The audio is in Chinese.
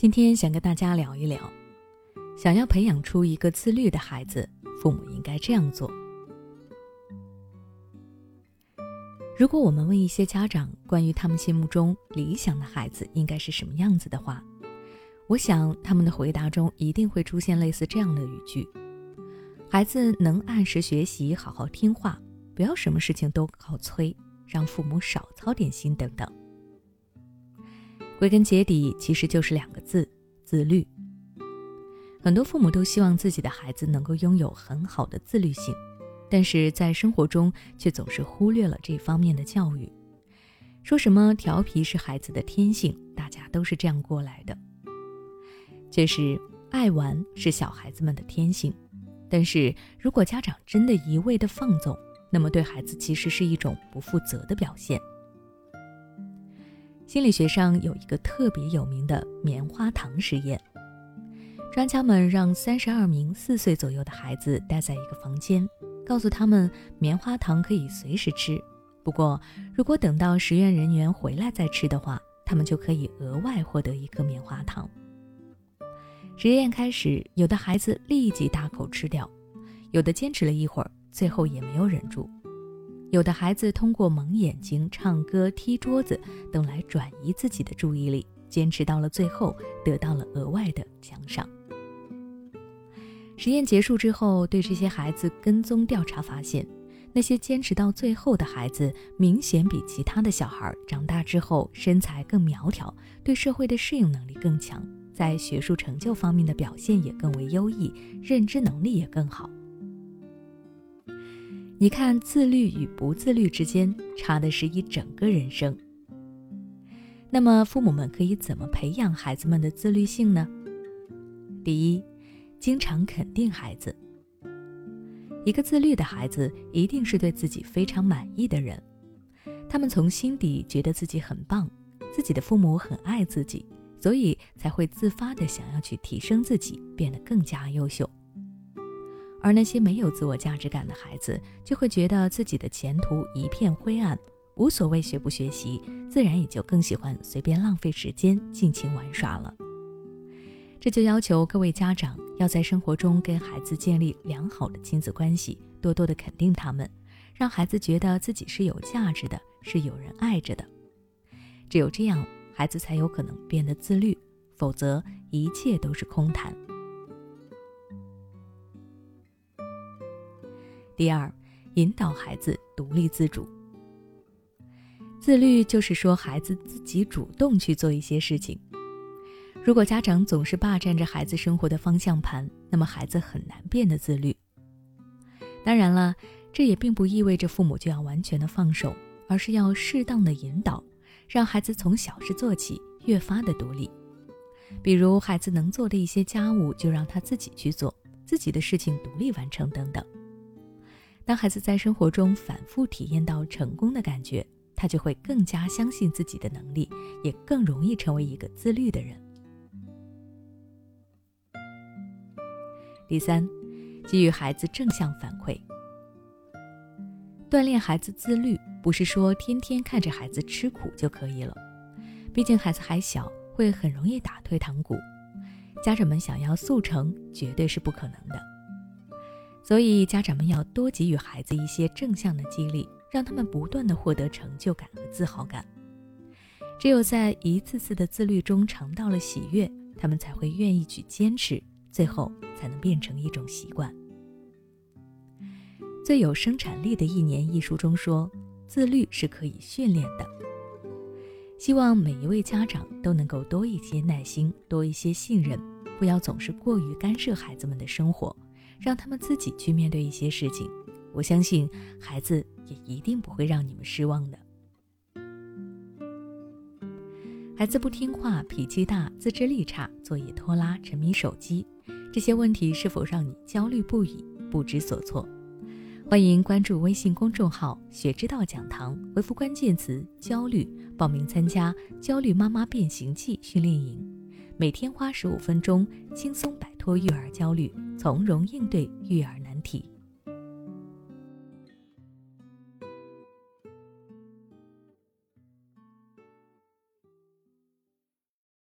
今天想跟大家聊一聊，想要培养出一个自律的孩子，父母应该这样做。如果我们问一些家长关于他们心目中理想的孩子应该是什么样子的话，我想他们的回答中一定会出现类似这样的语句：孩子能按时学习，好好听话，不要什么事情都靠催，让父母少操点心等等。归根结底，其实就是两个字：自律。很多父母都希望自己的孩子能够拥有很好的自律性，但是在生活中却总是忽略了这方面的教育。说什么调皮是孩子的天性，大家都是这样过来的。确实，爱玩是小孩子们的天性，但是如果家长真的一味的放纵，那么对孩子其实是一种不负责的表现。心理学上有一个特别有名的棉花糖实验，专家们让三十二名四岁左右的孩子待在一个房间，告诉他们棉花糖可以随时吃，不过如果等到实验人员回来再吃的话，他们就可以额外获得一颗棉花糖。实验开始，有的孩子立即大口吃掉，有的坚持了一会儿，最后也没有忍住。有的孩子通过蒙眼睛、唱歌、踢桌子等来转移自己的注意力，坚持到了最后，得到了额外的奖赏。实验结束之后，对这些孩子跟踪调查发现，那些坚持到最后的孩子，明显比其他的小孩长大之后身材更苗条，对社会的适应能力更强，在学术成就方面的表现也更为优异，认知能力也更好。你看，自律与不自律之间差的是一整个人生。那么，父母们可以怎么培养孩子们的自律性呢？第一，经常肯定孩子。一个自律的孩子一定是对自己非常满意的人，他们从心底觉得自己很棒，自己的父母很爱自己，所以才会自发的想要去提升自己，变得更加优秀。而那些没有自我价值感的孩子，就会觉得自己的前途一片灰暗，无所谓学不学习，自然也就更喜欢随便浪费时间、尽情玩耍了。这就要求各位家长要在生活中跟孩子建立良好的亲子关系，多多的肯定他们，让孩子觉得自己是有价值的，是有人爱着的。只有这样，孩子才有可能变得自律，否则一切都是空谈。第二，引导孩子独立自主。自律就是说，孩子自己主动去做一些事情。如果家长总是霸占着孩子生活的方向盘，那么孩子很难变得自律。当然了，这也并不意味着父母就要完全的放手，而是要适当的引导，让孩子从小事做起，越发的独立。比如，孩子能做的一些家务，就让他自己去做，自己的事情独立完成等等。当孩子在生活中反复体验到成功的感觉，他就会更加相信自己的能力，也更容易成为一个自律的人。第三，给予孩子正向反馈。锻炼孩子自律，不是说天天看着孩子吃苦就可以了，毕竟孩子还小，会很容易打退堂鼓。家长们想要速成，绝对是不可能的。所以，家长们要多给予孩子一些正向的激励，让他们不断的获得成就感和自豪感。只有在一次次的自律中尝到了喜悦，他们才会愿意去坚持，最后才能变成一种习惯。最有生产力的一年一书中说，自律是可以训练的。希望每一位家长都能够多一些耐心，多一些信任，不要总是过于干涉孩子们的生活。让他们自己去面对一些事情，我相信孩子也一定不会让你们失望的。孩子不听话、脾气大、自制力差、作业拖拉、沉迷手机，这些问题是否让你焦虑不已、不知所措？欢迎关注微信公众号“学之道讲堂”，回复关键词“焦虑”，报名参加“焦虑妈妈变形记”训练营，每天花十五分钟，轻松摆脱育儿焦虑。从容应对育儿难题。